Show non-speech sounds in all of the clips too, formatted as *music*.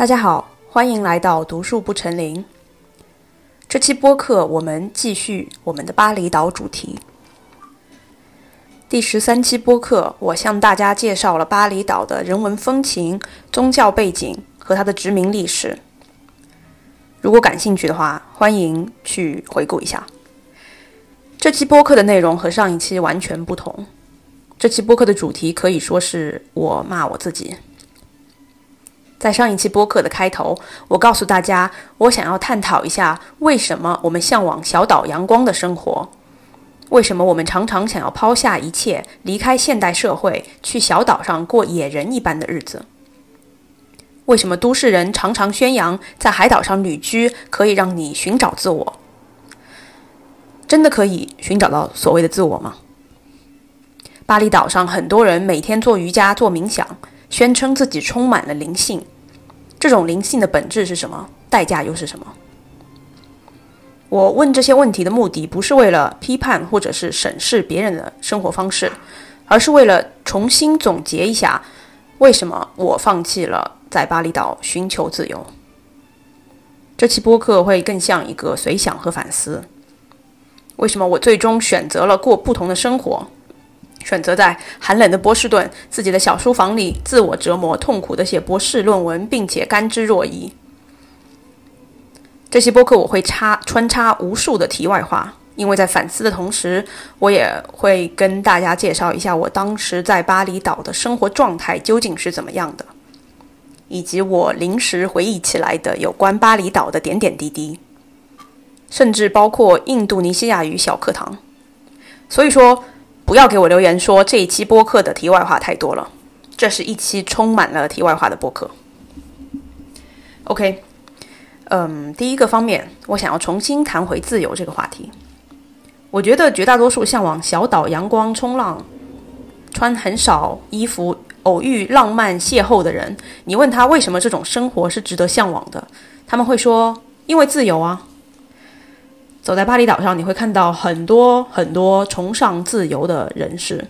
大家好，欢迎来到读树不成林。这期播客我们继续我们的巴厘岛主题。第十三期播客，我向大家介绍了巴厘岛的人文风情、宗教背景和它的殖民历史。如果感兴趣的话，欢迎去回顾一下。这期播客的内容和上一期完全不同。这期播客的主题可以说是我骂我自己。在上一期播客的开头，我告诉大家，我想要探讨一下为什么我们向往小岛阳光的生活，为什么我们常常想要抛下一切，离开现代社会，去小岛上过野人一般的日子。为什么都市人常常宣扬在海岛上旅居可以让你寻找自我？真的可以寻找到所谓的自我吗？巴厘岛上很多人每天做瑜伽、做冥想，宣称自己充满了灵性。这种灵性的本质是什么？代价又是什么？我问这些问题的目的不是为了批判或者是审视别人的生活方式，而是为了重新总结一下，为什么我放弃了在巴厘岛寻求自由。这期播客会更像一个随想和反思：为什么我最终选择了过不同的生活？选择在寒冷的波士顿自己的小书房里自我折磨、痛苦的写博士论文，并且甘之若饴。这期播客我会插穿插无数的题外话，因为在反思的同时，我也会跟大家介绍一下我当时在巴厘岛的生活状态究竟是怎么样的，以及我临时回忆起来的有关巴厘岛的点点滴滴，甚至包括印度尼西亚语小课堂。所以说。不要给我留言说这一期播客的题外话太多了，这是一期充满了题外话的播客。OK，嗯，第一个方面，我想要重新谈回自由这个话题。我觉得绝大多数向往小岛阳光、冲浪、穿很少衣服、偶遇浪漫邂逅的人，你问他为什么这种生活是值得向往的，他们会说：因为自由啊。走在巴厘岛上，你会看到很多很多崇尚自由的人士。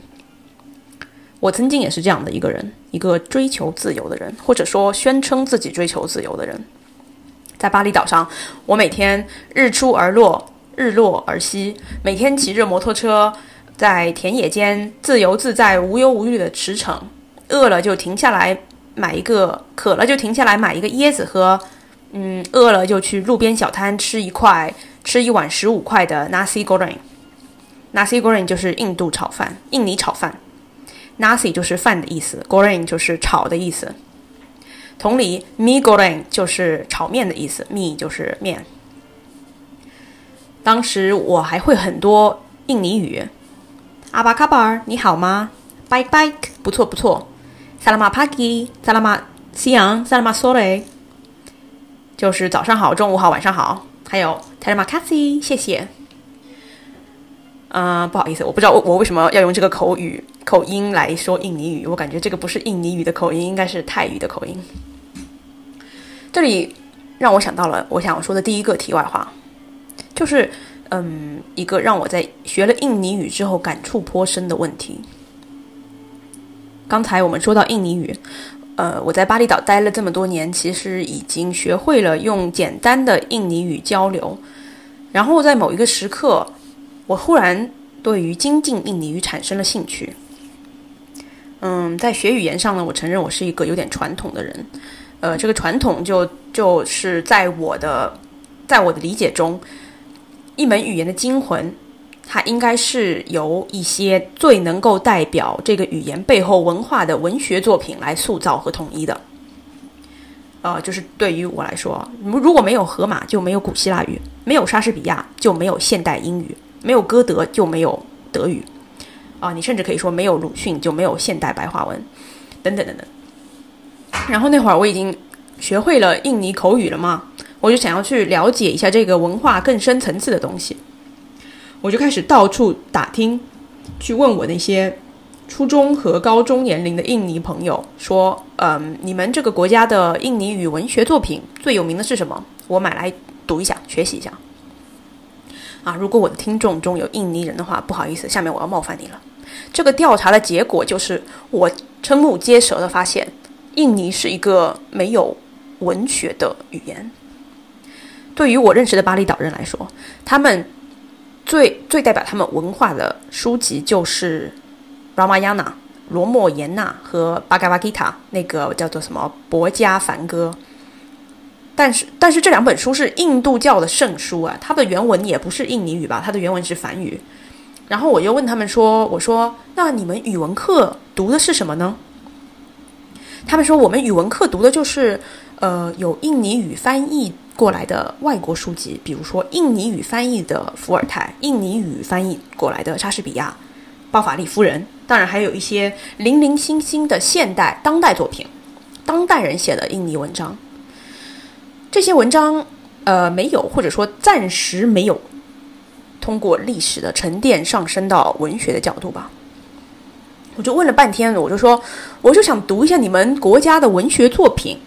我曾经也是这样的一个人，一个追求自由的人，或者说宣称自己追求自由的人。在巴厘岛上，我每天日出而落，日落而息，每天骑着摩托车在田野间自由自在、无忧无虑的驰骋。饿了就停下来买一个，渴了就停下来买一个椰子喝。嗯，饿了就去路边小摊吃一块。吃一碗十五块的 nasi goreng，nasi goreng 就是印度炒饭，印尼炒饭。nasi 就是饭的意思，goreng 就是炒的意思。同理，mi goreng 就是炒面的意思，mi 就是面。当时我还会很多印尼语，阿巴卡巴尔你好吗？bike bike 不错不错，salamat pagi，salamat siang，salamat sore，就是早上好、中午好、晚上好。还有 t e r i m a k a s i 谢谢。啊，不好意思，我不知道我我为什么要用这个口语口音来说印尼语，我感觉这个不是印尼语的口音，应该是泰语的口音。这里让我想到了我想说的第一个题外话，就是嗯，一个让我在学了印尼语之后感触颇深的问题。刚才我们说到印尼语。呃，我在巴厘岛待了这么多年，其实已经学会了用简单的印尼语交流。然后在某一个时刻，我忽然对于精进印尼语产生了兴趣。嗯，在学语言上呢，我承认我是一个有点传统的人。呃，这个传统就就是在我的在我的理解中，一门语言的精魂。它应该是由一些最能够代表这个语言背后文化的文学作品来塑造和统一的。呃，就是对于我来说，如果没有荷马，就没有古希腊语；没有莎士比亚，就没有现代英语；没有歌德，就没有德语。啊，你甚至可以说，没有鲁迅，就没有现代白话文，等等等等。然后那会儿我已经学会了印尼口语了嘛，我就想要去了解一下这个文化更深层次的东西。我就开始到处打听，去问我那些初中和高中年龄的印尼朋友，说：“嗯，你们这个国家的印尼语文学作品最有名的是什么？我买来读一下，学习一下。”啊，如果我的听众中有印尼人的话，不好意思，下面我要冒犯你了。这个调查的结果就是，我瞠目结舌的发现，印尼是一个没有文学的语言。对于我认识的巴厘岛人来说，他们最最代表他们文化的书籍就是《Ramayana》罗莫言那和《Bhagavad Gita》那个叫做什么《博迦梵歌》。但是，但是这两本书是印度教的圣书啊，它的原文也不是印尼语吧？它的原文是梵语。然后我又问他们说：“我说，那你们语文课读的是什么呢？”他们说：“我们语文课读的就是，呃，有印尼语翻译过来的外国书籍，比如说印尼语翻译的伏尔泰，印尼语翻译过来的莎士比亚，包法利夫人，当然还有一些零零星星的现代当代作品，当代人写的印尼文章。这些文章，呃，没有或者说暂时没有。”通过历史的沉淀上升到文学的角度吧，我就问了半天，我就说，我就想读一下你们国家的文学作品。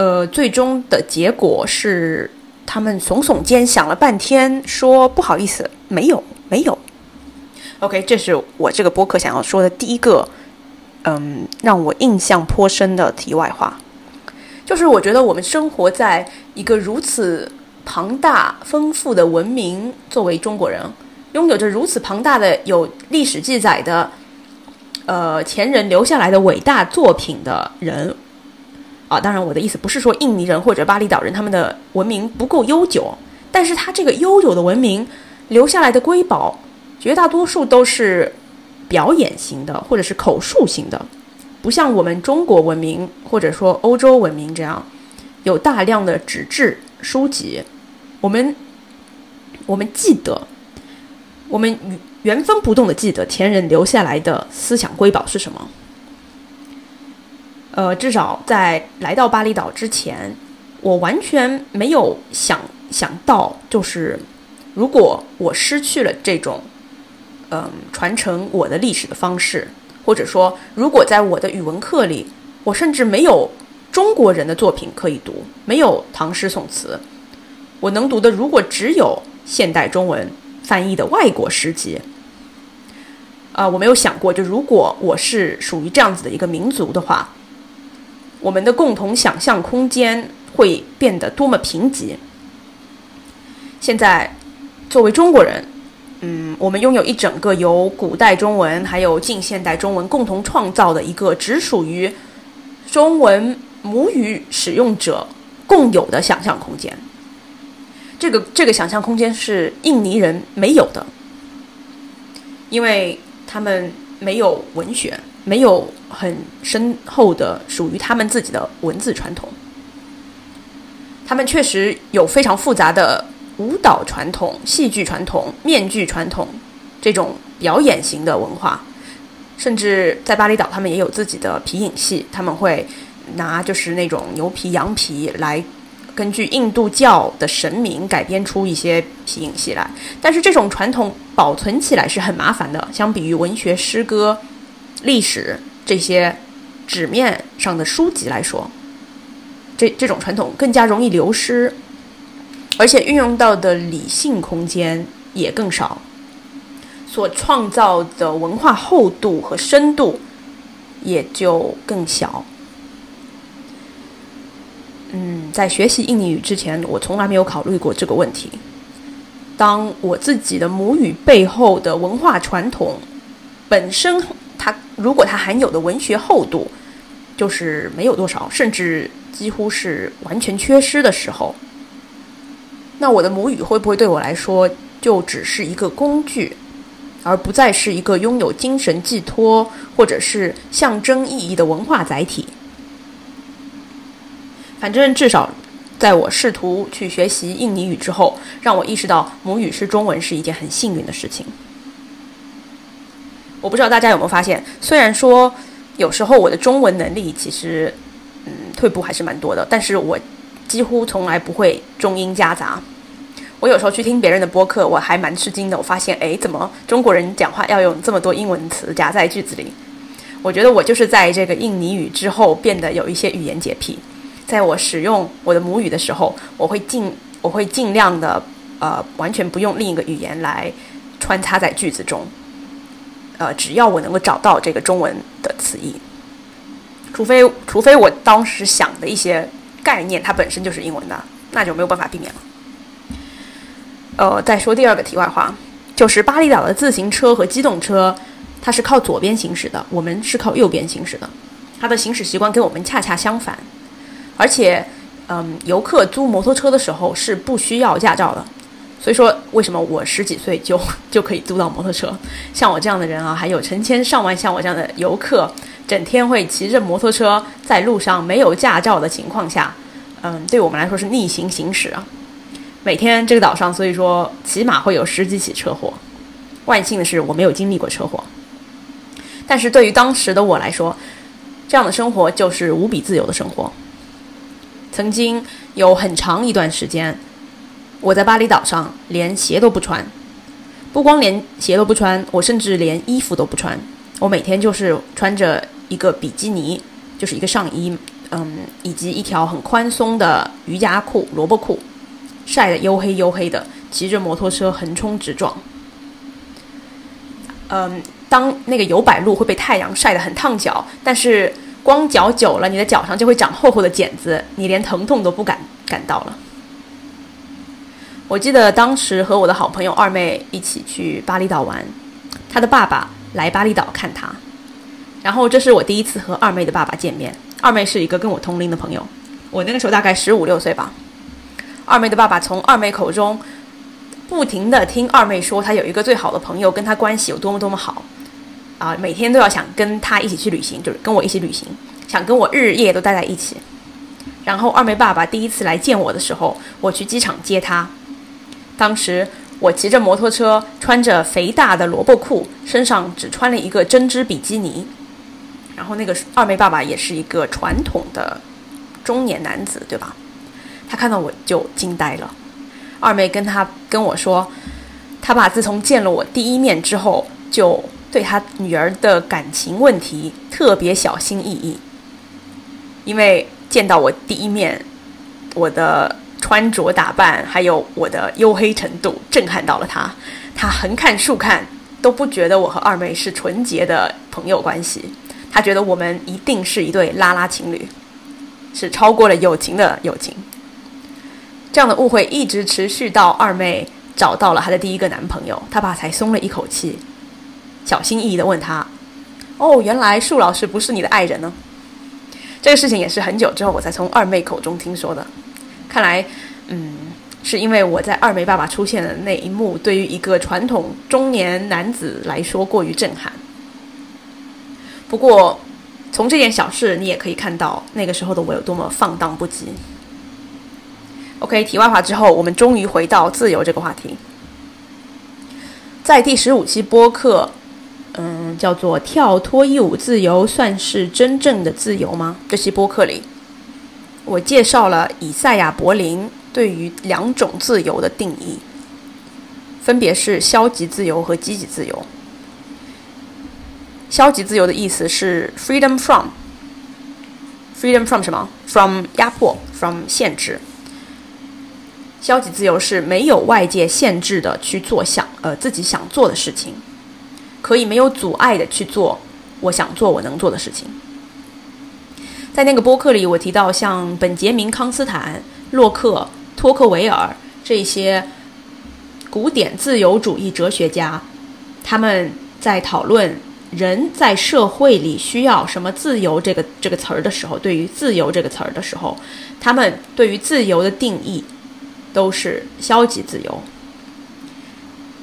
呃，最终的结果是，他们耸耸肩，想了半天，说不好意思，没有，没有。OK，这是我这个播客想要说的第一个，嗯，让我印象颇深的题外话，就是我觉得我们生活在一个如此。庞大丰富的文明，作为中国人，拥有着如此庞大的有历史记载的，呃，前人留下来的伟大作品的人，啊，当然我的意思不是说印尼人或者巴厘岛人他们的文明不够悠久，但是他这个悠久的文明留下来的瑰宝，绝大多数都是表演型的或者是口述型的，不像我们中国文明或者说欧洲文明这样，有大量的纸质书籍。我们，我们记得，我们原封不动的记得前人留下来的思想瑰宝是什么。呃，至少在来到巴厘岛之前，我完全没有想想到，就是如果我失去了这种，嗯，传承我的历史的方式，或者说，如果在我的语文课里，我甚至没有中国人的作品可以读，没有唐诗宋词。我能读的，如果只有现代中文翻译的外国诗集，啊，我没有想过，就如果我是属于这样子的一个民族的话，我们的共同想象空间会变得多么贫瘠。现在，作为中国人，嗯，我们拥有一整个由古代中文还有近现代中文共同创造的一个只属于中文母语使用者共有的想象空间。这个这个想象空间是印尼人没有的，因为他们没有文学，没有很深厚的属于他们自己的文字传统。他们确实有非常复杂的舞蹈传统、戏剧传统、面具传统这种表演型的文化，甚至在巴厘岛，他们也有自己的皮影戏，他们会拿就是那种牛皮、羊皮来。根据印度教的神明改编出一些皮影戏来，但是这种传统保存起来是很麻烦的。相比于文学、诗歌、历史这些纸面上的书籍来说，这这种传统更加容易流失，而且运用到的理性空间也更少，所创造的文化厚度和深度也就更小。嗯，在学习印尼语之前，我从来没有考虑过这个问题。当我自己的母语背后的文化传统本身，它如果它含有的文学厚度就是没有多少，甚至几乎是完全缺失的时候，那我的母语会不会对我来说就只是一个工具，而不再是一个拥有精神寄托或者是象征意义的文化载体？反正至少，在我试图去学习印尼语之后，让我意识到母语是中文是一件很幸运的事情。我不知道大家有没有发现，虽然说有时候我的中文能力其实嗯退步还是蛮多的，但是我几乎从来不会中英夹杂。我有时候去听别人的播客，我还蛮吃惊的。我发现，哎，怎么中国人讲话要用这么多英文词夹在句子里？我觉得我就是在这个印尼语之后变得有一些语言洁癖。在我使用我的母语的时候，我会尽我会尽量的呃，完全不用另一个语言来穿插在句子中。呃，只要我能够找到这个中文的词义，除非除非我当时想的一些概念它本身就是英文的，那就没有办法避免了。呃，再说第二个题外话，就是巴厘岛的自行车和机动车，它是靠左边行驶的，我们是靠右边行驶的，它的行驶习惯跟我们恰恰相反，而且，嗯，游客租摩托车的时候是不需要驾照的。所以说，为什么我十几岁就 *laughs* 就可以租到摩托车？像我这样的人啊，还有成千上万像我这样的游客，整天会骑着摩托车在路上没有驾照的情况下，嗯，对我们来说是逆行行驶啊。每天这个岛上，所以说起码会有十几起车祸。万幸的是，我没有经历过车祸。但是对于当时的我来说，这样的生活就是无比自由的生活。曾经有很长一段时间。我在巴厘岛上连鞋都不穿，不光连鞋都不穿，我甚至连衣服都不穿。我每天就是穿着一个比基尼，就是一个上衣，嗯，以及一条很宽松的瑜伽裤、萝卜裤，晒得黝黑黝黑的，骑着摩托车横冲直撞。嗯，当那个油柏路会被太阳晒得很烫脚，但是光脚久了，你的脚上就会长厚厚的茧子，你连疼痛都不敢感到了。我记得当时和我的好朋友二妹一起去巴厘岛玩，她的爸爸来巴厘岛看她，然后这是我第一次和二妹的爸爸见面。二妹是一个跟我同龄的朋友，我那个时候大概十五六岁吧。二妹的爸爸从二妹口中不停的听二妹说，她有一个最好的朋友，跟她关系有多么多么好，啊，每天都要想跟她一起去旅行，就是跟我一起旅行，想跟我日日夜都待在一起。然后二妹爸爸第一次来见我的时候，我去机场接她。当时我骑着摩托车，穿着肥大的萝卜裤，身上只穿了一个针织比基尼。然后那个二妹爸爸也是一个传统的中年男子，对吧？他看到我就惊呆了。二妹跟他跟我说，他爸自从见了我第一面之后，就对他女儿的感情问题特别小心翼翼，因为见到我第一面，我的。穿着打扮，还有我的黝黑程度，震撼到了他。他横看竖看都不觉得我和二妹是纯洁的朋友关系，他觉得我们一定是一对拉拉情侣，是超过了友情的友情。这样的误会一直持续到二妹找到了她的第一个男朋友，他爸才松了一口气，小心翼翼地问他：“哦，原来树老师不是你的爱人呢？”这个事情也是很久之后我才从二妹口中听说的。看来，嗯，是因为我在二妹爸爸出现的那一幕，对于一个传统中年男子来说过于震撼。不过，从这件小事，你也可以看到那个时候的我有多么放荡不羁。OK，题外话之后，我们终于回到自由这个话题。在第十五期播客，嗯，叫做“跳脱义务自由算是真正的自由吗？”这期播客里。我介绍了以赛亚·柏林对于两种自由的定义，分别是消极自由和积极自由。消极自由的意思是 freedom from，freedom from 什么？from 压迫，from 限制。消极自由是没有外界限制的去做想呃自己想做的事情，可以没有阻碍的去做我想做我能做的事情。在那个播客里，我提到像本杰明·康斯坦、洛克、托克维尔这些古典自由主义哲学家，他们在讨论人在社会里需要什么自由这个这个词儿的时候，对于自由这个词儿的时候，他们对于自由的定义都是消极自由。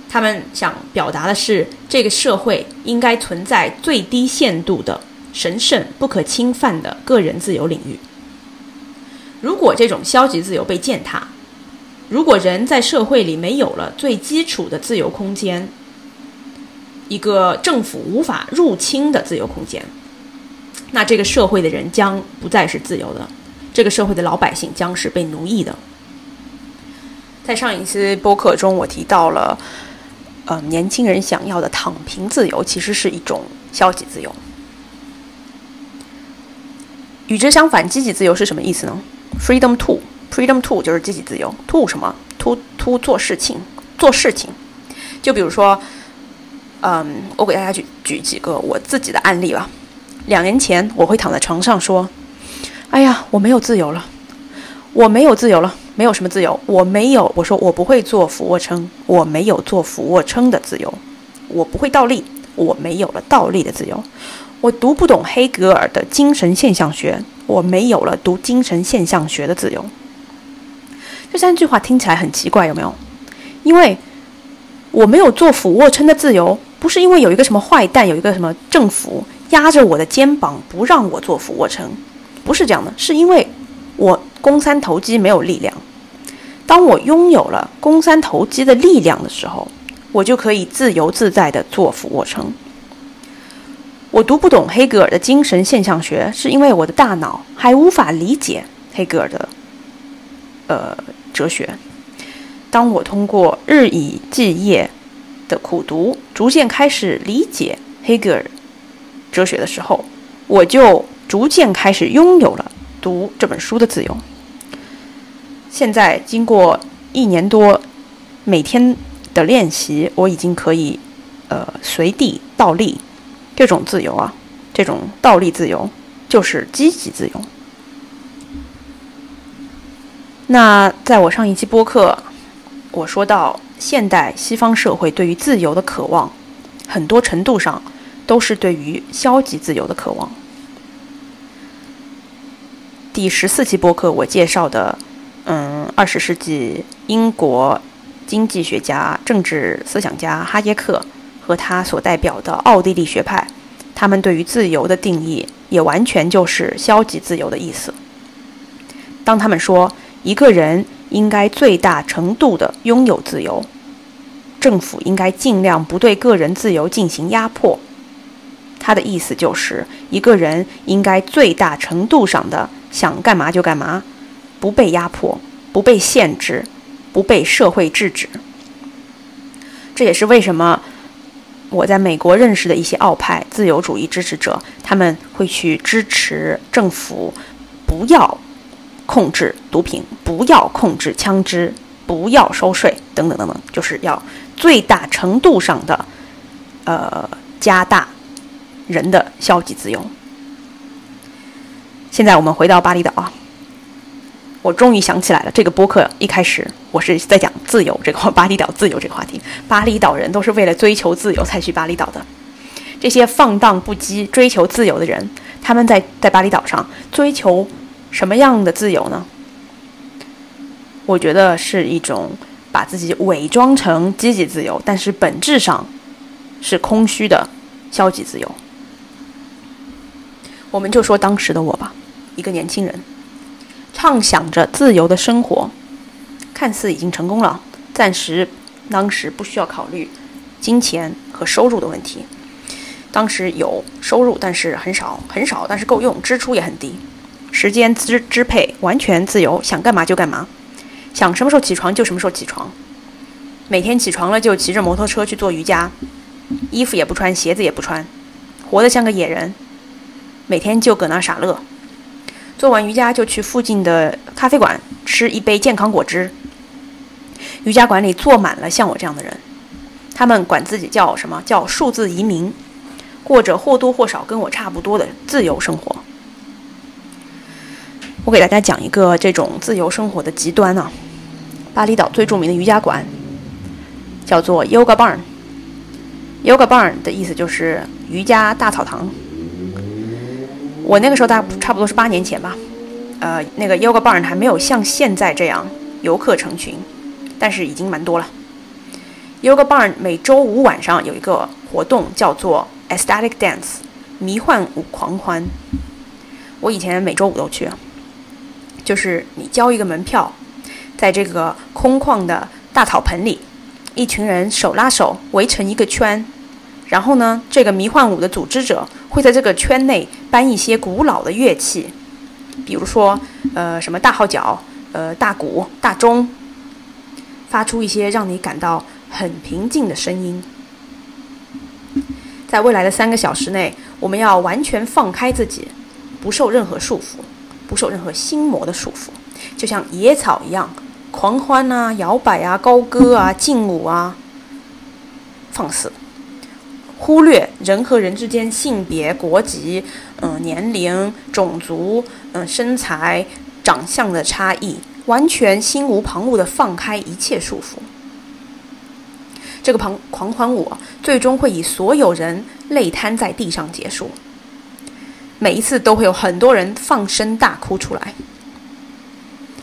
他们想表达的是，这个社会应该存在最低限度的。神圣不可侵犯的个人自由领域。如果这种消极自由被践踏，如果人在社会里没有了最基础的自由空间，一个政府无法入侵的自由空间，那这个社会的人将不再是自由的，这个社会的老百姓将是被奴役的。在上一次播客中，我提到了，呃，年轻人想要的躺平自由，其实是一种消极自由。与之相反，积极自由是什么意思呢？Freedom to，Freedom to 就是积极自由。To 什么？To to 做事情，做事情。就比如说，嗯，我给大家举举几个我自己的案例吧。两年前我会躺在床上说：“哎呀，我没有自由了，我没有自由了，没有什么自由，我没有。”我说我不会做俯卧撑，我没有做俯卧撑的自由，我不会倒立，我没有了倒立的自由，我读不懂黑格尔的精神现象学，我没有了读精神现象学的自由。这三句话听起来很奇怪，有没有？因为我没有做俯卧撑的自由，不是因为有一个什么坏蛋，有一个什么政府。压着我的肩膀不让我做俯卧撑，不是这样的，是因为我肱三头肌没有力量。当我拥有了肱三头肌的力量的时候，我就可以自由自在地做俯卧撑。我读不懂黑格尔的精神现象学，是因为我的大脑还无法理解黑格尔的呃哲学。当我通过日以继夜的苦读，逐渐开始理解黑格尔。哲学的时候，我就逐渐开始拥有了读这本书的自由。现在经过一年多每天的练习，我已经可以呃随地倒立。这种自由啊，这种倒立自由就是积极自由。那在我上一期播客，我说到现代西方社会对于自由的渴望，很多程度上。都是对于消极自由的渴望。第十四期播客我介绍的，嗯，二十世纪英国经济学家、政治思想家哈耶克和他所代表的奥地利学派，他们对于自由的定义也完全就是消极自由的意思。当他们说一个人应该最大程度的拥有自由，政府应该尽量不对个人自由进行压迫。他的意思就是，一个人应该最大程度上的想干嘛就干嘛，不被压迫，不被限制，不被社会制止。这也是为什么我在美国认识的一些奥派自由主义支持者，他们会去支持政府不要控制毒品，不要控制枪支，不要收税等等等等，就是要最大程度上的呃加大。人的消极自由。现在我们回到巴厘岛啊，我终于想起来了，这个播客一开始我是在讲自由这个巴厘岛自由这个话题。巴厘岛人都是为了追求自由才去巴厘岛的。这些放荡不羁、追求自由的人，他们在在巴厘岛上追求什么样的自由呢？我觉得是一种把自己伪装成积极自由，但是本质上是空虚的消极自由。我们就说当时的我吧，一个年轻人，畅想着自由的生活，看似已经成功了，暂时当时不需要考虑金钱和收入的问题。当时有收入，但是很少很少，但是够用，支出也很低，时间支支配完全自由，想干嘛就干嘛，想什么时候起床就什么时候起床，每天起床了就骑着摩托车去做瑜伽，衣服也不穿，鞋子也不穿，活得像个野人。每天就搁那傻乐，做完瑜伽就去附近的咖啡馆吃一杯健康果汁。瑜伽馆里坐满了像我这样的人，他们管自己叫什么叫数字移民，过着或多或少跟我差不多的自由生活。我给大家讲一个这种自由生活的极端啊，巴厘岛最著名的瑜伽馆叫做 Yoga Barn。Yoga Barn 的意思就是瑜伽大草堂。我那个时候大差不多是八年前吧，呃，那个 Yoga Barn 还没有像现在这样游客成群，但是已经蛮多了。Yoga Barn 每周五晚上有一个活动叫做 Ecstatic Dance 迷幻舞狂欢，我以前每周五都去，就是你交一个门票，在这个空旷的大草盆里，一群人手拉手围成一个圈。然后呢，这个迷幻舞的组织者会在这个圈内搬一些古老的乐器，比如说，呃，什么大号角、呃，大鼓、大钟，发出一些让你感到很平静的声音。在未来的三个小时内，我们要完全放开自己，不受任何束缚，不受任何心魔的束缚，就像野草一样，狂欢啊，摇摆啊，高歌啊，劲舞啊，放肆。忽略人和人之间性别、国籍、嗯、年龄、种族、嗯、身材、长相的差异，完全心无旁骛地放开一切束缚。这个狂狂欢舞，最终会以所有人累瘫在地上结束。每一次都会有很多人放声大哭出来。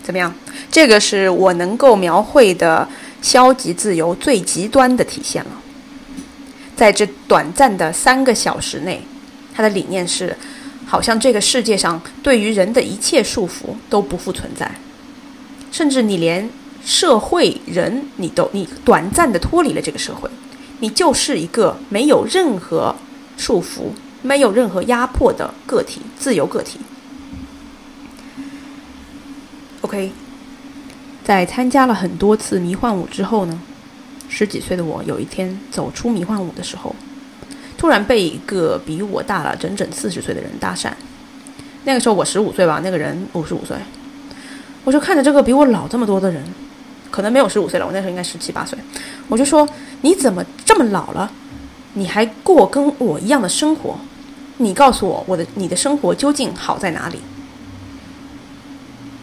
怎么样？这个是我能够描绘的消极自由最极端的体现了。在这短暂的三个小时内，他的理念是，好像这个世界上对于人的一切束缚都不复存在，甚至你连社会人你都你短暂的脱离了这个社会，你就是一个没有任何束缚、没有任何压迫的个体，自由个体。OK，在参加了很多次迷幻舞之后呢？十几岁的我，有一天走出迷幻舞的时候，突然被一个比我大了整整四十岁的人搭讪。那个时候我十五岁吧，那个人五十五岁。我就看着这个比我老这么多的人，可能没有十五岁了，我那时候应该十七八岁。我就说：“你怎么这么老了，你还过跟我一样的生活？你告诉我，我的你的生活究竟好在哪里？”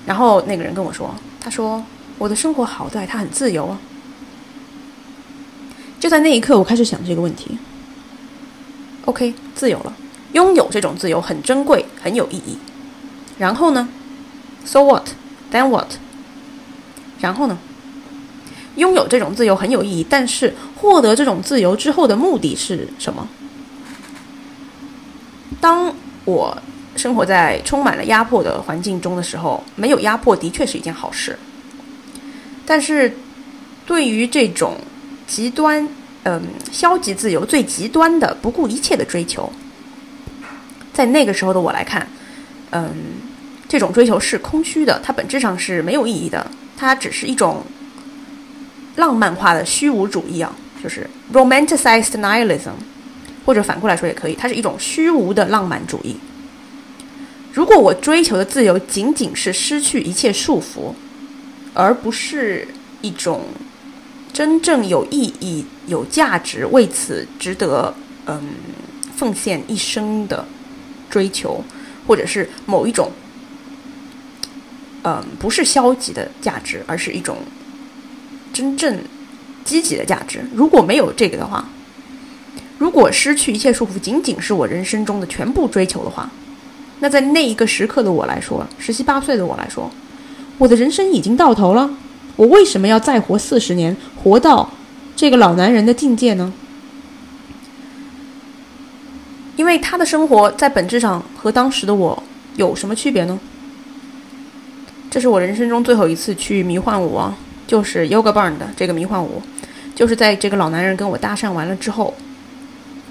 然后那个人跟我说：“他说我的生活好在他很自由啊。”就在那一刻，我开始想这个问题。OK，自由了，拥有这种自由很珍贵，很有意义。然后呢？So what? Then what? 然后呢？拥有这种自由很有意义，但是获得这种自由之后的目的是什么？当我生活在充满了压迫的环境中的时候，没有压迫的确是一件好事。但是，对于这种极端，嗯，消极自由最极端的不顾一切的追求，在那个时候的我来看，嗯，这种追求是空虚的，它本质上是没有意义的，它只是一种浪漫化的虚无主义啊，就是 romanticized nihilism，或者反过来说也可以，它是一种虚无的浪漫主义。如果我追求的自由仅仅是失去一切束缚，而不是一种。真正有意义、有价值、为此值得嗯奉献一生的追求，或者是某一种嗯不是消极的价值，而是一种真正积极的价值。如果没有这个的话，如果失去一切束缚仅仅是我人生中的全部追求的话，那在那一个时刻的我来说，十七八岁的我来说，我的人生已经到头了。我为什么要再活四十年，活到这个老男人的境界呢？因为他的生活在本质上和当时的我有什么区别呢？这是我人生中最后一次去迷幻舞啊，就是 Yoga Barn 的这个迷幻舞，就是在这个老男人跟我搭讪完了之后，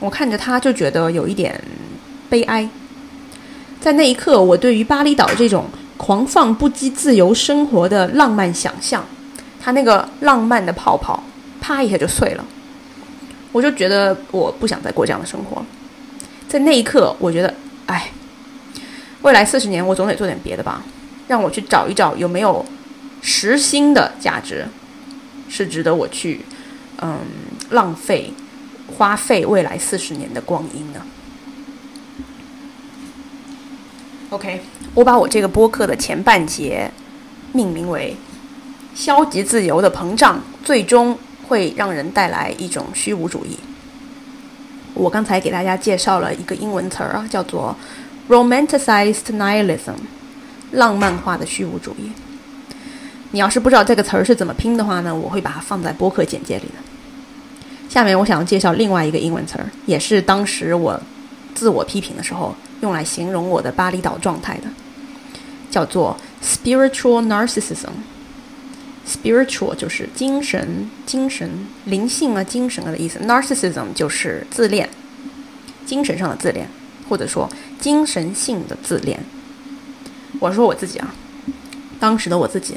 我看着他就觉得有一点悲哀。在那一刻，我对于巴厘岛这种。狂放不羁、自由生活的浪漫想象，他那个浪漫的泡泡，啪一下就碎了。我就觉得我不想再过这样的生活。在那一刻，我觉得，哎，未来四十年我总得做点别的吧。让我去找一找有没有实心的价值，是值得我去，嗯，浪费、花费未来四十年的光阴呢。OK，我把我这个播客的前半节命名为“消极自由的膨胀，最终会让人带来一种虚无主义”。我刚才给大家介绍了一个英文词儿啊，叫做 “romanticized nihilism”，浪漫化的虚无主义。你要是不知道这个词儿是怎么拼的话呢，我会把它放在播客简介里的。下面我想要介绍另外一个英文词儿，也是当时我自我批评的时候。用来形容我的巴厘岛状态的，叫做 spiritual narcissism。Spiritual 就是精神、精神、灵性啊、精神啊的意思。narcissism 就是自恋，精神上的自恋，或者说精神性的自恋。我说我自己啊，当时的我自己，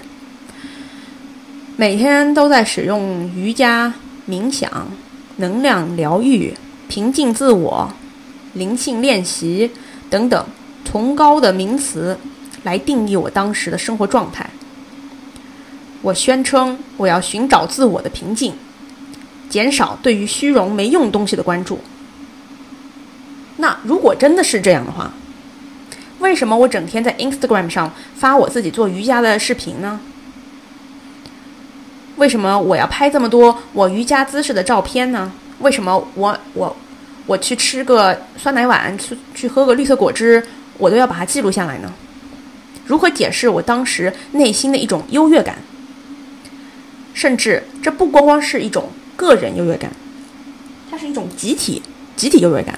每天都在使用瑜伽、冥想、能量疗愈、平静自我、灵性练习。等等，崇高的名词来定义我当时的生活状态。我宣称我要寻找自我的平静，减少对于虚荣没用东西的关注，那如果真的是这样的话，为什么我整天在 Instagram 上发我自己做瑜伽的视频呢？为什么我要拍这么多我瑜伽姿势的照片呢？为什么我我我去吃个酸奶碗，去去喝个绿色果汁，我都要把它记录下来呢？如何解释我当时内心的一种优越感？甚至这不光光是一种个人优越感，它是一种集体集体优越感。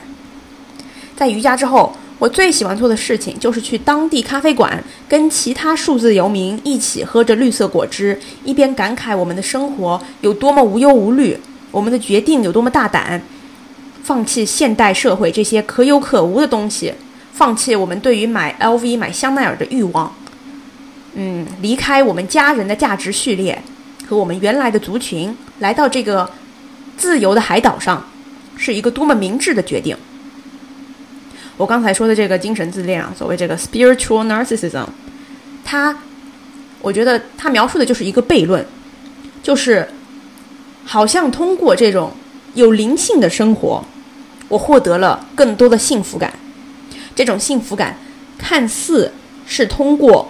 在瑜伽之后，我最喜欢做的事情就是去当地咖啡馆，跟其他数字游民一起喝着绿色果汁，一边感慨我们的生活有多么无忧无虑，我们的决定有多么大胆，放弃现代社会这些可有可无的东西，放弃我们对于买 LV、买香奈儿的欲望，嗯，离开我们家人的价值序列和我们原来的族群，来到这个自由的海岛上，是一个多么明智的决定。我刚才说的这个精神自恋啊，所谓这个 spiritual narcissism，它，我觉得它描述的就是一个悖论，就是好像通过这种有灵性的生活，我获得了更多的幸福感。这种幸福感看似是通过，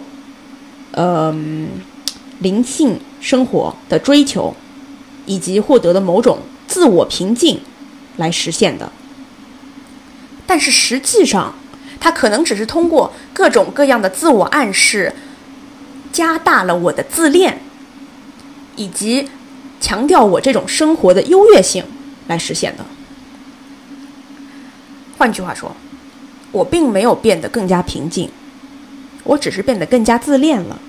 嗯，灵性生活的追求以及获得的某种自我平静来实现的。但是实际上，它可能只是通过各种各样的自我暗示，加大了我的自恋，以及强调我这种生活的优越性来实现的。换句话说，我并没有变得更加平静，我只是变得更加自恋了。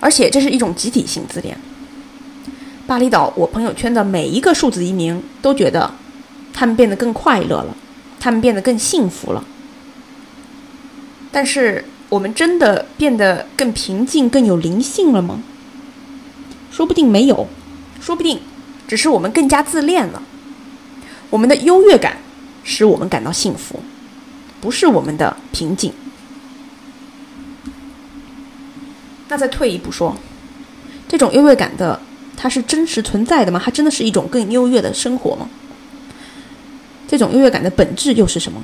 而且这是一种集体性自恋。巴厘岛，我朋友圈的每一个数字移民都觉得，他们变得更快乐了。他们变得更幸福了，但是我们真的变得更平静、更有灵性了吗？说不定没有，说不定只是我们更加自恋了。我们的优越感使我们感到幸福，不是我们的平静。那再退一步说，这种优越感的，它是真实存在的吗？它真的是一种更优越的生活吗？这种优越感的本质又是什么？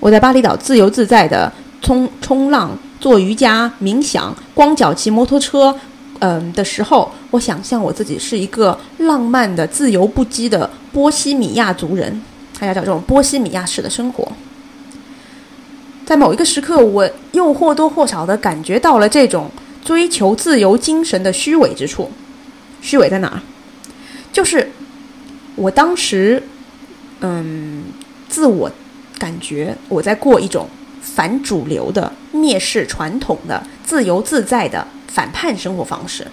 我在巴厘岛自由自在的冲冲浪、做瑜伽、冥想、光脚骑摩托车，嗯的时候，我想象我自己是一个浪漫的、自由不羁的波西米亚族人，大家叫这种波西米亚式的生活。在某一个时刻，我又或多或少的感觉到了这种追求自由精神的虚伪之处。虚伪在哪儿？就是。我当时，嗯，自我感觉我在过一种反主流的、蔑视传统的、自由自在的反叛生活方式。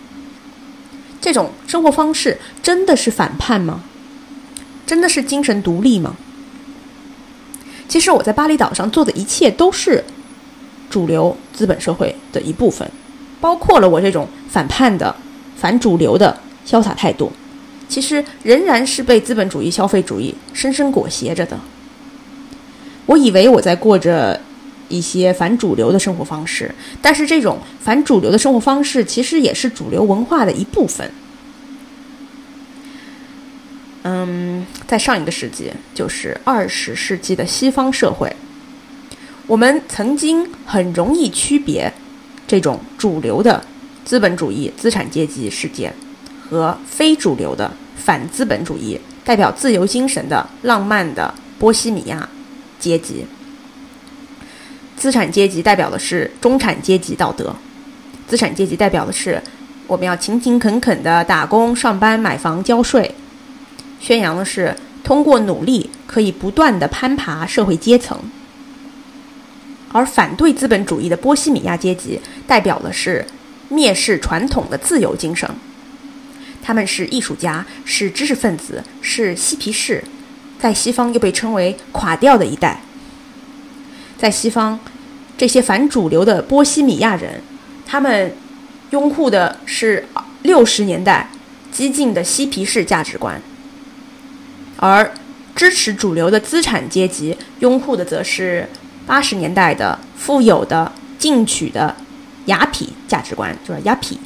这种生活方式真的是反叛吗？真的是精神独立吗？其实我在巴厘岛上做的一切都是主流资本社会的一部分，包括了我这种反叛的、反主流的潇洒态度。其实仍然是被资本主义、消费主义深深裹挟着的。我以为我在过着一些反主流的生活方式，但是这种反主流的生活方式其实也是主流文化的一部分。嗯，在上一个世纪，就是二十世纪的西方社会，我们曾经很容易区别这种主流的资本主义资产阶级世界和非主流的。反资本主义代表自由精神的浪漫的波西米亚阶级，资产阶级代表的是中产阶级道德，资产阶级代表的是我们要勤勤恳恳的打工上班买房交税，宣扬的是通过努力可以不断的攀爬社会阶层，而反对资本主义的波西米亚阶级代表的是蔑视传统的自由精神。他们是艺术家，是知识分子，是嬉皮士，在西方又被称为“垮掉的一代”。在西方，这些反主流的波西米亚人，他们拥护的是六十年代激进的嬉皮士价值观，而支持主流的资产阶级拥护的则是八十年代的富有的进取的雅痞价值观，就是雅痞。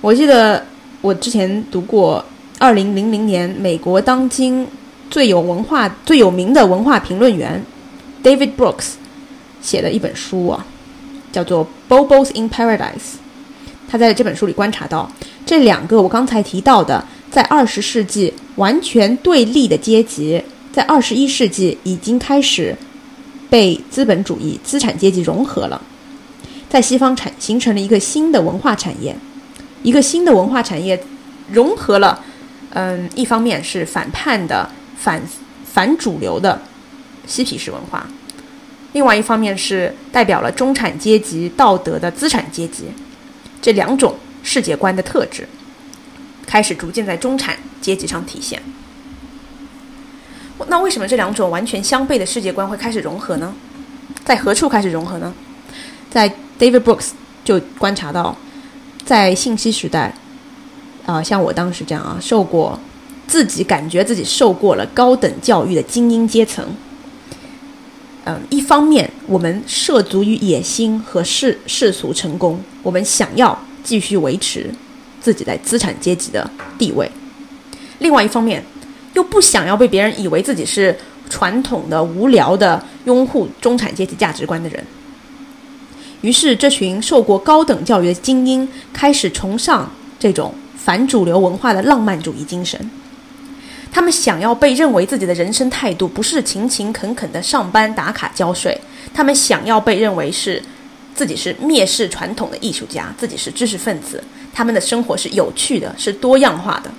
我记得我之前读过二零零零年美国当今最有文化、最有名的文化评论员 David Brooks 写的一本书啊，叫做《Bobos in Paradise》。他在这本书里观察到，这两个我刚才提到的在二十世纪完全对立的阶级，在二十一世纪已经开始被资本主义资产阶级融合了，在西方产形成了一个新的文化产业，一个新的文化产业融合了，嗯，一方面是反叛的、反反主流的嬉皮士文化，另外一方面是代表了中产阶级道德的资产阶级。这两种世界观的特质，开始逐渐在中产阶级上体现。那为什么这两种完全相悖的世界观会开始融合呢？在何处开始融合呢？在 David Brooks 就观察到，在信息时代，啊，像我当时这样啊，受过自己感觉自己受过了高等教育的精英阶层。嗯，一方面我们涉足于野心和世世俗成功，我们想要继续维持自己在资产阶级的地位；另外一方面，又不想要被别人以为自己是传统的、无聊的拥护中产阶级价值观的人。于是，这群受过高等教育的精英开始崇尚这种反主流文化的浪漫主义精神。他们想要被认为自己的人生态度不是勤勤恳恳的上班打卡交税，他们想要被认为是自己是蔑视传统的艺术家，自己是知识分子，他们的生活是有趣的，是多样化的。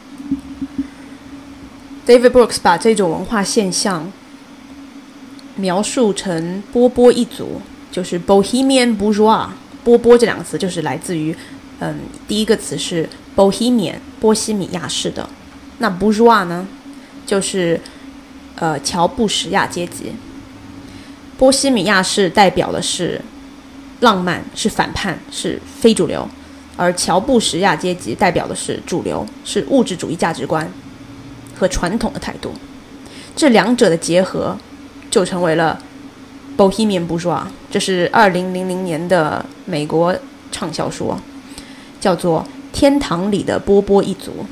David Brooks 把这种文化现象描述成波波一族，就是 Bohemian Bourgeois。波波这两个词就是来自于，嗯，第一个词是 Bohemian 波西米亚式的，那 Bourgeois 呢？就是，呃，乔布什亚阶级。波西米亚式代表的是浪漫，是反叛，是非主流；而乔布什亚阶级代表的是主流，是物质主义价值观和传统的态度。这两者的结合，就成为了 Bohemian Bourgeois。这是二零零零年的美国畅销书，叫做《天堂里的波波一族》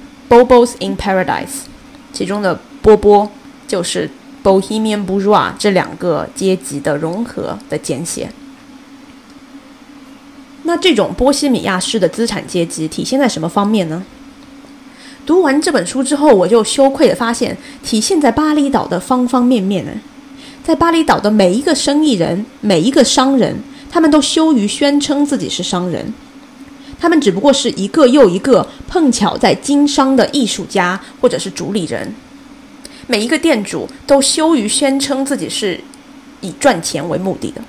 （Bobos in Paradise）。其中的波波就是 Bohemian Bourgeois 这两个阶级的融合的简写。那这种波西米亚式的资产阶级体现在什么方面呢？读完这本书之后，我就羞愧地发现，体现在巴厘岛的方方面面呢。在巴厘岛的每一个生意人、每一个商人，他们都羞于宣称自己是商人。他们只不过是一个又一个碰巧在经商的艺术家，或者是主理人。每一个店主都羞于宣称自己是以赚钱为目的的。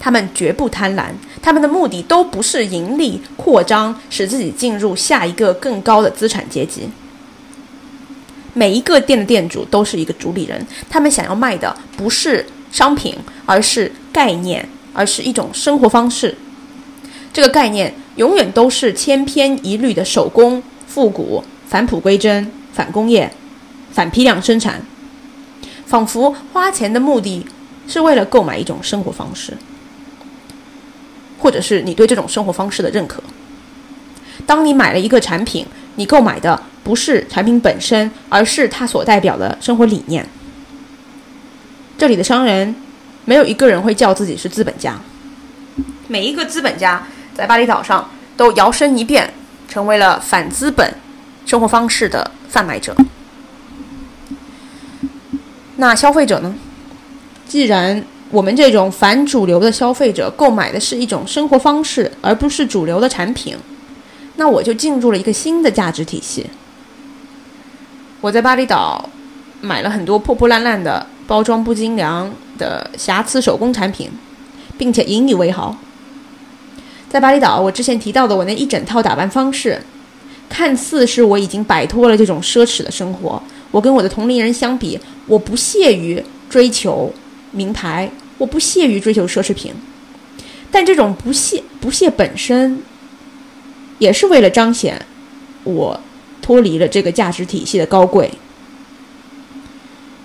他们绝不贪婪，他们的目的都不是盈利扩张，使自己进入下一个更高的资产阶级。每一个店的店主都是一个主理人，他们想要卖的不是商品，而是概念，而是一种生活方式。这个概念。永远都是千篇一律的手工、复古、返璞归真、反工业、反批量生产，仿佛花钱的目的是为了购买一种生活方式，或者是你对这种生活方式的认可。当你买了一个产品，你购买的不是产品本身，而是它所代表的生活理念。这里的商人没有一个人会叫自己是资本家，每一个资本家。在巴厘岛上，都摇身一变成为了反资本生活方式的贩卖者。那消费者呢？既然我们这种反主流的消费者购买的是一种生活方式，而不是主流的产品，那我就进入了一个新的价值体系。我在巴厘岛买了很多破破烂烂的、包装不精良的瑕疵手工产品，并且引以为豪。在巴厘岛，我之前提到的我那一整套打扮方式，看似是我已经摆脱了这种奢侈的生活。我跟我的同龄人相比，我不屑于追求名牌，我不屑于追求奢侈品。但这种不屑不屑本身，也是为了彰显我脱离了这个价值体系的高贵。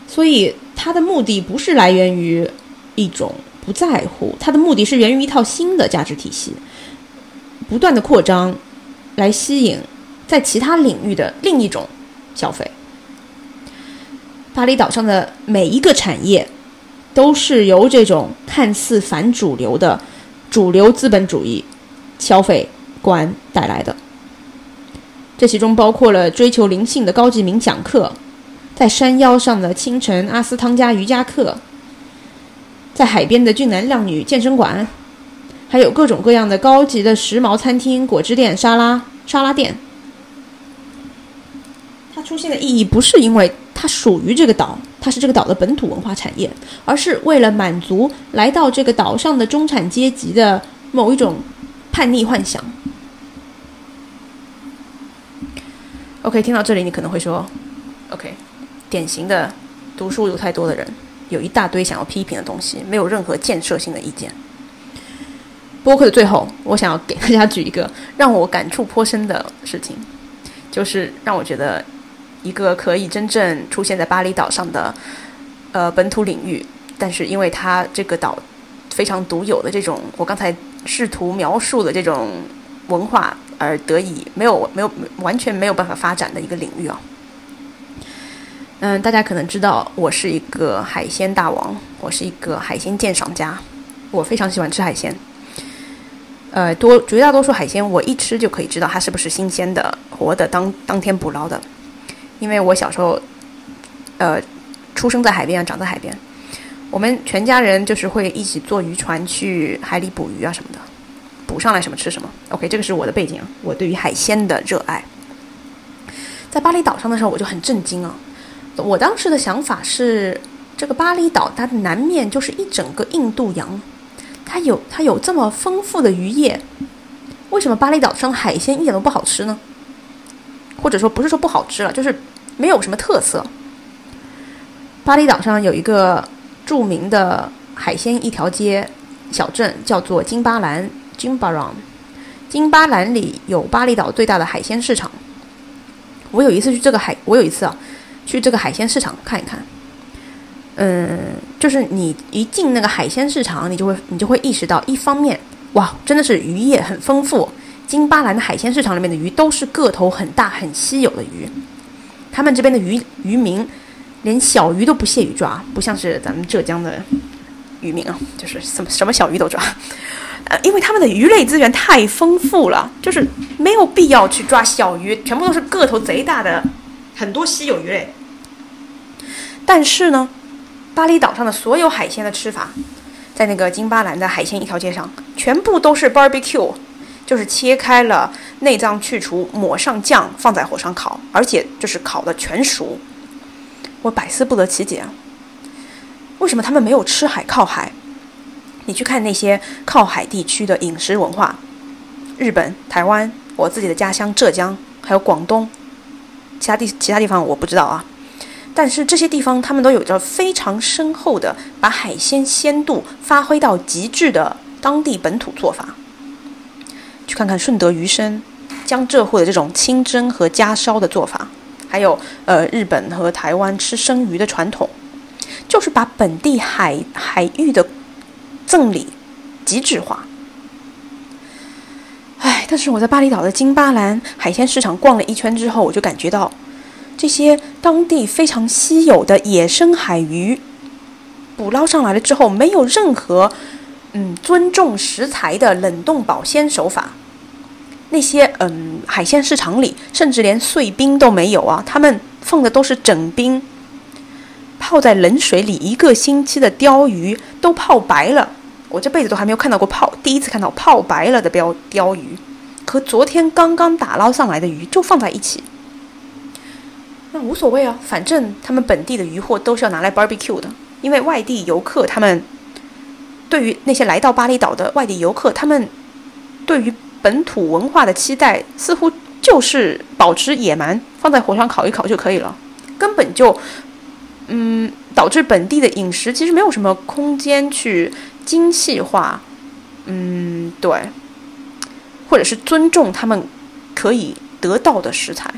所以，它的目的不是来源于一种不在乎，它的目的是源于一套新的价值体系。不断的扩张，来吸引在其他领域的另一种消费。巴厘岛上的每一个产业，都是由这种看似反主流的主流资本主义消费观带来的。这其中包括了追求灵性的高级冥想课，在山腰上的清晨阿斯汤加瑜伽课，在海边的俊男靓女健身馆，还有各种各样的高级的时髦餐厅、果汁店、沙拉沙拉店。它出现的意义不是因为它属于这个岛，它是这个岛的本土文化产业，而是为了满足来到这个岛上的中产阶级的某一种叛逆幻想。OK，听到这里，你可能会说：“OK，典型的读书读太多的人，有一大堆想要批评的东西，没有任何建设性的意见。”播客的最后，我想要给大家举一个让我感触颇深的事情，就是让我觉得。一个可以真正出现在巴厘岛上的呃本土领域，但是因为它这个岛非常独有的这种我刚才试图描述的这种文化，而得以没有没有完全没有办法发展的一个领域啊。嗯，大家可能知道我是一个海鲜大王，我是一个海鲜鉴赏家，我非常喜欢吃海鲜。呃，多绝大多数海鲜我一吃就可以知道它是不是新鲜的、活的、当当天捕捞的。因为我小时候，呃，出生在海边，长在海边，我们全家人就是会一起坐渔船去海里捕鱼啊什么的，捕上来什么吃什么。OK，这个是我的背景，我对于海鲜的热爱。在巴厘岛上的时候，我就很震惊啊！我当时的想法是，这个巴厘岛它的南面就是一整个印度洋，它有它有这么丰富的渔业，为什么巴厘岛上的海鲜一点都不好吃呢？或者说不是说不好吃了，就是。没有什么特色。巴厘岛上有一个著名的海鲜一条街小镇，叫做金巴兰 （Jimbaran）。金巴兰里有巴厘岛最大的海鲜市场。我有一次去这个海，我有一次啊，去这个海鲜市场看一看。嗯，就是你一进那个海鲜市场，你就会你就会意识到，一方面，哇，真的是渔业很丰富。金巴兰的海鲜市场里面的鱼都是个头很大、很稀有的鱼。他们这边的渔渔民连小鱼都不屑于抓，不像是咱们浙江的渔民啊，就是什么什么小鱼都抓，呃，因为他们的鱼类资源太丰富了，就是没有必要去抓小鱼，全部都是个头贼大的很多稀有鱼类。但是呢，巴厘岛上的所有海鲜的吃法，在那个金巴兰的海鲜一条街上，全部都是 barbecue。就是切开了内脏去除，抹上酱，放在火上烤，而且就是烤的全熟。我百思不得其解，为什么他们没有吃海靠海？你去看那些靠海地区的饮食文化，日本、台湾，我自己的家乡浙江，还有广东，其他地其他地方我不知道啊。但是这些地方他们都有着非常深厚的把海鲜鲜度发挥到极致的当地本土做法。看看顺德鱼生、江浙沪的这种清蒸和加烧的做法，还有呃日本和台湾吃生鱼的传统，就是把本地海海域的赠礼极致化。唉，但是我在巴厘岛的金巴兰海鲜市场逛了一圈之后，我就感觉到这些当地非常稀有的野生海鱼捕捞上来了之后，没有任何。嗯，尊重食材的冷冻保鲜手法，那些嗯海鲜市场里甚至连碎冰都没有啊，他们放的都是整冰，泡在冷水里一个星期的鲷鱼都泡白了，我这辈子都还没有看到过泡，第一次看到泡白了的鲷鲷鱼，和昨天刚刚打捞上来的鱼就放在一起，那无所谓啊，反正他们本地的鱼货都是要拿来 barbecue 的，因为外地游客他们。对于那些来到巴厘岛的外地游客，他们对于本土文化的期待似乎就是保持野蛮，放在火上烤一烤就可以了，根本就，嗯，导致本地的饮食其实没有什么空间去精细化，嗯，对，或者是尊重他们可以得到的食材。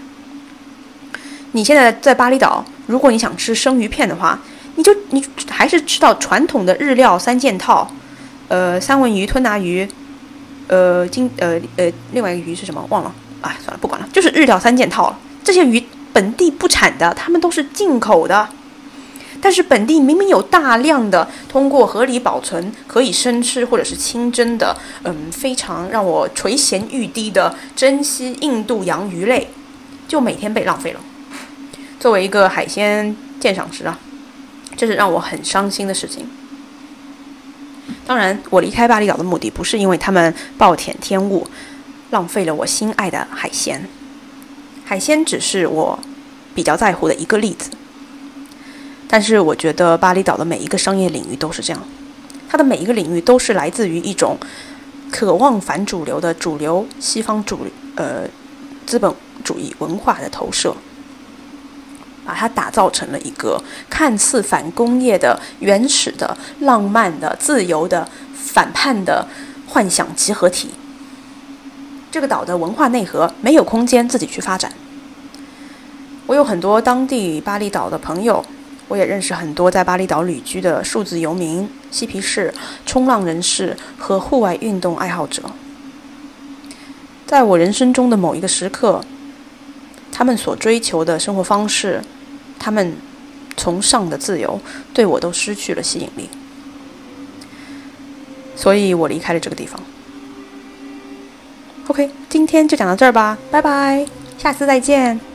你现在在巴厘岛，如果你想吃生鱼片的话。你就你还是吃到传统的日料三件套，呃，三文鱼、吞拿鱼，呃，金呃呃，另外一个鱼是什么？忘了，哎，算了，不管了，就是日料三件套了。这些鱼本地不产的，他们都是进口的，但是本地明明有大量的通过合理保存可以生吃或者是清蒸的，嗯，非常让我垂涎欲滴的珍稀印度洋鱼类，就每天被浪费了。作为一个海鲜鉴赏师啊，这是让我很伤心的事情。当然，我离开巴厘岛的目的不是因为他们暴殄天物，浪费了我心爱的海鲜。海鲜只是我比较在乎的一个例子。但是，我觉得巴厘岛的每一个商业领域都是这样，它的每一个领域都是来自于一种渴望反主流的主流西方主呃资本主义文化的投射。把它打造成了一个看似反工业的、原始的、浪漫的、自由的、反叛的幻想集合体。这个岛的文化内核没有空间自己去发展。我有很多当地巴厘岛的朋友，我也认识很多在巴厘岛旅居的数字游民、嬉皮士、冲浪人士和户外运动爱好者。在我人生中的某一个时刻，他们所追求的生活方式。他们崇尚的自由对我都失去了吸引力，所以我离开了这个地方。OK，今天就讲到这儿吧，拜拜，下次再见。